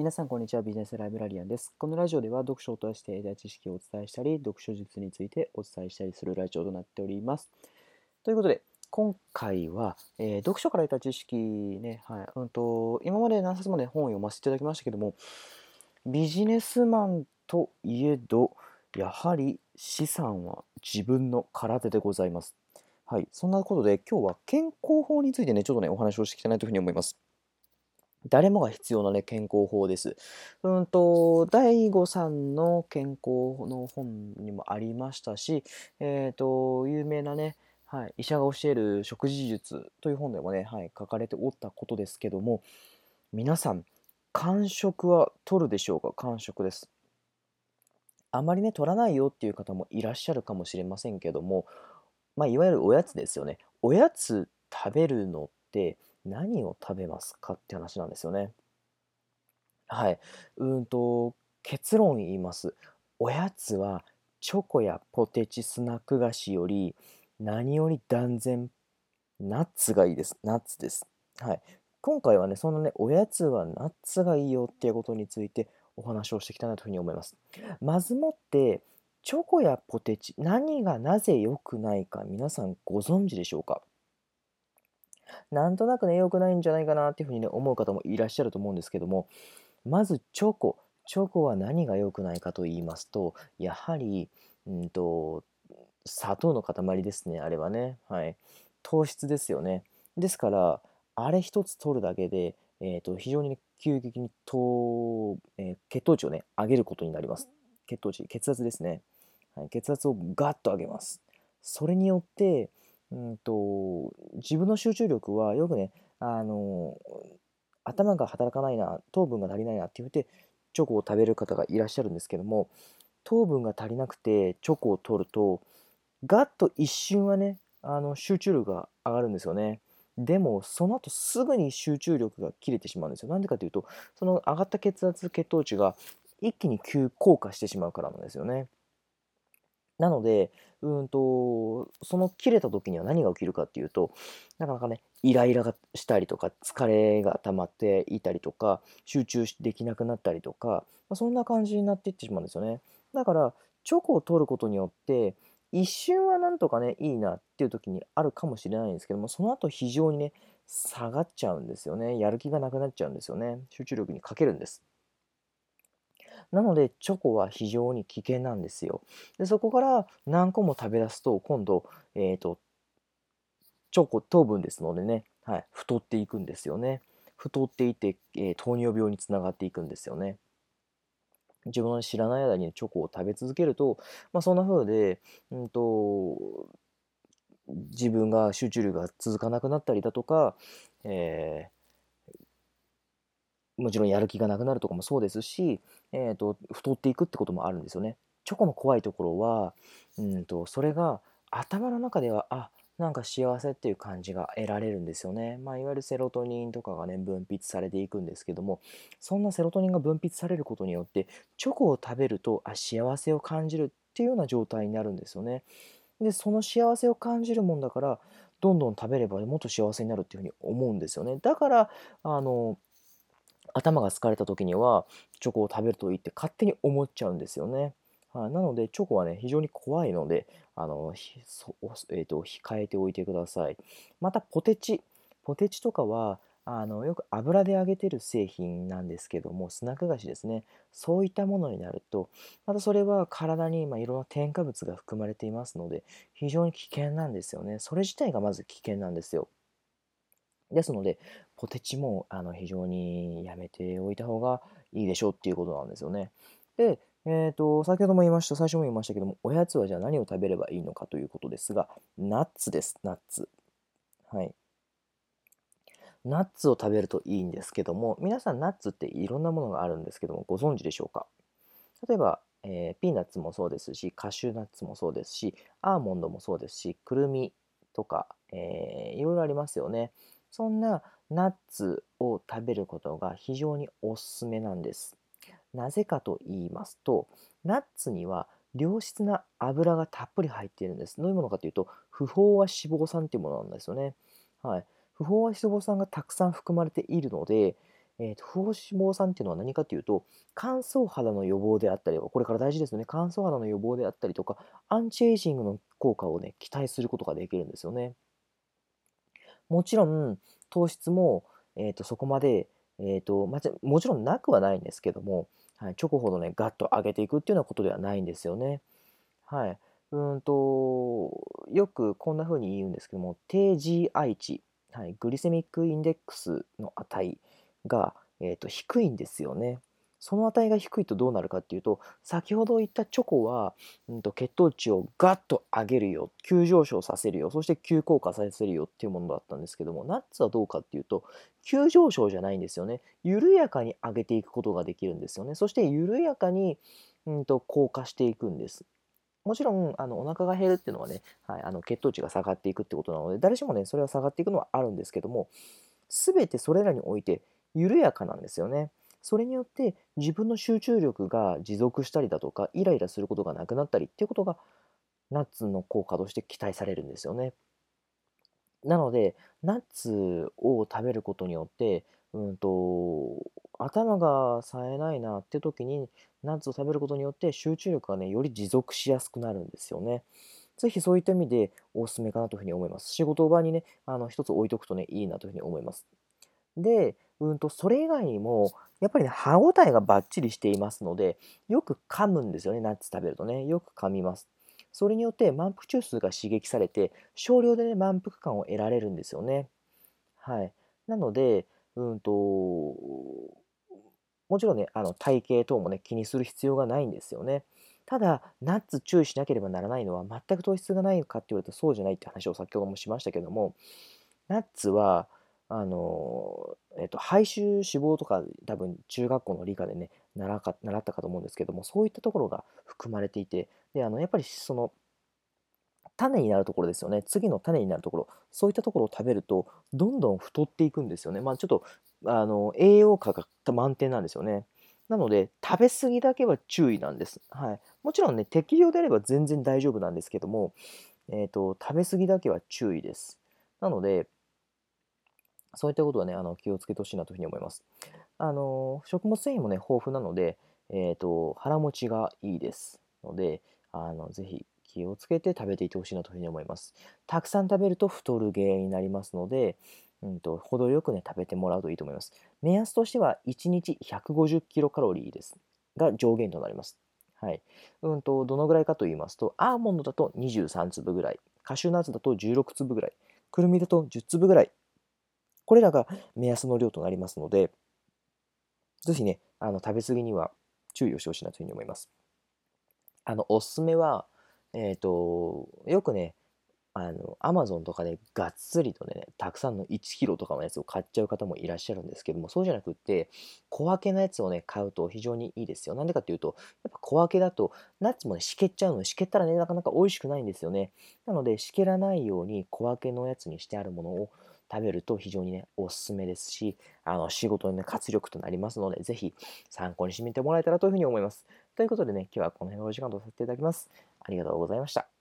皆さん、こんにちは。ビジネスライブラリアンです。このラジオでは、読書を通して得た知識をお伝えしたり、読書術についてお伝えしたりするラジオとなっております。ということで、今回は、えー、読書から得た知識ね、はいうんと、今まで何冊もね、本を読ませていただきましたけども、ビジネスマンといえど、やはり資産は自分の空手でございます。はい、そんなことで、今日は健康法についてね、ちょっとね、お話をしていきたいなというふうに思います。誰もが必要なね、健康法です。うんと、第5さんの健康の本にもありましたし、えっ、ー、と、有名なね、はい、医者が教える食事術という本でもね、はい、書かれておったことですけども、皆さん、間食は取るでしょうか？間食です。あまりね、取らないよっていう方もいらっしゃるかもしれませんけども、まあ、いわゆるおやつですよね。おやつ食べるのって、何を食べますかって話なんですよね。はい。うんと、結論言います。おやつはチョコやポテチスナック菓子より何より断然ナッツがいいです。ナッツです。はい。今回はね、そのね、おやつはナッツがいいよっていうことについてお話をしていきたいなというふうに思います。まずもって、チョコやポテチ、何がなぜ良くないか皆さんご存知でしょうか？なんとなくね、良くないんじゃないかなっていうふうにね、思う方もいらっしゃると思うんですけども、まずチョコ。チョコは何が良くないかと言いますと、やはり、うんと、砂糖の塊ですね、あれはね。はい。糖質ですよね。ですから、あれ一つ取るだけで、えーと、非常に、ね、急激に糖、えー、血糖値をね、上げることになります。血糖値、血圧ですね。はい、血圧をガッと上げます。それによって、うんと、自分の集中力はよくね、あの、頭が働かないな、糖分が足りないなって言って、チョコを食べる方がいらっしゃるんですけども、糖分が足りなくてチョコを取ると、ガッと一瞬はね、あの集中力が上がるんですよね。でも、その後すぐに集中力が切れてしまうんですよ。なんでかというと、その上がった血圧、血糖値が一気に急降下してしまうからなんですよね。なので、うんと、その切れた時には何が起きるかっていうと、なかなかね、イライラがしたりとか、疲れが溜まっていたりとか、集中できなくなったりとか、まあ、そんな感じになっていってしまうんですよね。だから、チョコを取ることによって、一瞬はなんとかね、いいなっていう時にあるかもしれないんですけども、その後非常にね、下がっちゃうんですよね。やる気がなくなっちゃうんですよね。集中力に欠けるんです。なので、チョコは非常に危険なんですよ。で、そこから何個も食べ出すと、今度、えっ、ー、と、チョコ、糖分ですのでね、はい、太っていくんですよね。太っていて、えー、糖尿病につながっていくんですよね。自分の知らない間にチョコを食べ続けると、まあ、そんな風で、うんと、自分が集中力が続かなくなったりだとか、えーもちろんやる気がなくなるとかもそうですし、えーと、太っていくってこともあるんですよね。チョコの怖いところは、うんと、それが頭の中では、あなんか幸せっていう感じが得られるんですよね。まあ、いわゆるセロトニンとかがね、分泌されていくんですけども、そんなセロトニンが分泌されることによって、チョコを食べると、あ、幸せを感じるっていうような状態になるんですよね。で、その幸せを感じるもんだから、どんどん食べればもっと幸せになるっていうふうに思うんですよね。だから、あの、頭が疲れた時にはチョコを食べるといいって勝手に思っちゃうんですよね。はい、なのでチョコはね非常に怖いのであのそ、えーと、控えておいてください。またポテチ。ポテチとかはあのよく油で揚げてる製品なんですけどもスナック菓子ですね。そういったものになるとまたそれは体に、まあ、いろんな添加物が含まれていますので非常に危険なんですよね。それ自体がまず危険なんですよ。ですので、ポテチもあの非常にやめておいた方がいいでしょうっていうことなんですよね。で、えーと、先ほども言いました、最初も言いましたけども、おやつはじゃあ何を食べればいいのかということですが、ナッツです、ナッツ。はい。ナッツを食べるといいんですけども、皆さんナッツっていろんなものがあるんですけども、ご存知でしょうか？例えば、えー、ピーナッツもそうですし、カシューナッツもそうですし、アーモンドもそうですし、くるみとか、えー、いろいろありますよね。そんなナッツを食べることが非常におすすめなんです。なぜかと言いますと、ナッツには良質な油がたっぷり入っているんです。どういうものかというと、不飽和脂肪酸というものなんですよね。はい。不飽和脂肪酸がたくさん含まれているので、えーと、不飽和脂肪酸っていうのは何かっていうと乾燥肌の予防であったりこれから大事ですよね乾燥肌の予防であったりとかアンチエイジングの効果をね期待することができるんですよねもちろん糖質も、えーと、そこまで、えーとまもちろんなくはないんですけども、はい、チョコほどねガッと上げていくっていうようなことではないんですよねはいうんとよくこんな風に言うんですけども低 GI 値、はい、グリセミックインデックスの値が、えーと、低いんですよね。その値が低いとどうなるかっていうと先ほど言ったチョコは、うんと、血糖値をガッと上げるよ急上昇させるよそして急降下させるよっていうものだったんですけどもナッツはどうかっていうと急上昇じゃないんですよね。緩やかに上げていくことができるんですよね。そして緩やかに、うんと、降下していくんです。もちろんあのお腹が減るっていうのはね、はい、あの血糖値が下がっていくってことなので誰しもねそれは下がっていくのはあるんですけども全てそれらにおいて緩やかなんですよね。それによって自分の集中力が持続したりだとかイライラすることがなくなったりっていうことがナッツの効果として期待されるんですよね。なのでナッツを食べることによってうんと頭が冴えないなって時にナッツを食べることによって集中力がねより持続しやすくなるんですよね。ぜひそういった意味でおすすめかなというふうに思います。仕事場にね、あの一つ置いとくとね、いいなというふうに思います。で、うんと、それ以外にも、やっぱりね、歯ごたえがバッチリしていますので、よく噛むんですよね、ナッツ食べるとね。よく噛みます。それによって満腹中枢が刺激されて、少量でね、満腹感を得られるんですよね。はい。なので、うんと、もちろんね、あの体型等もね、気にする必要がないんですよね。ただ、ナッツ注意しなければならないのは、全く糖質がないかって言われるとそうじゃないって話を先ほどもしましたけども、ナッツは、あの、えっと、排臭脂肪とか多分中学校の理科でね習か習ったかと思うんですけどもそういったところが含まれていてであのやっぱりその種になるところですよね。次の種になるところ。そういったところを食べるとどんどん太っていくんですよね。まあちょっとあの栄養価が満点なんですよね。なので食べ過ぎだけは注意なんです、はい、もちろんね適量であれば全然大丈夫なんですけども、えーと食べ過ぎだけは注意です。なのでそういったことはね、あの気をつけてほしいなというふうに思います。あの食物繊維もね、豊富なので、えーと、腹持ちがいいですので、あのぜひ気をつけて食べていってほしいなというふうに思います。たくさん食べると太る原因になりますので、うんと、程よくね、食べてもらうといいと思います。目安としては、1日150キロカロリーです。が上限となります。はい。うんと、どのぐらいかと言いますと、アーモンドだと23粒ぐらい、カシューナッツだと16粒ぐらい、くるみだと10粒ぐらいこれらが目安の量となりますので、ぜひね、あの食べ過ぎには注意をしてほしいなというふうに思います。あの、おすすめは、えっ、ー、と、よくね、あの、アマゾンとかでがっつりとね、たくさんの1キロとかのやつを買っちゃう方もいらっしゃるんですけども、そうじゃなくって、小分けのやつをね、買うと非常にいいですよ。なんでかっていうと、やっぱ小分けだと、ナッツもね、しけっちゃうので、しけったらね、なかなか美味しくないんですよね。なので、しけらないように小分けのやつにしてあるものを食べると非常にね、おすすめですし、あの、仕事のね、活力となりますので、ぜひ参考にしてみてもらえたらというふうに思います。ということでね、今日はこの辺のお時間とさせていただきます。ありがとうございました。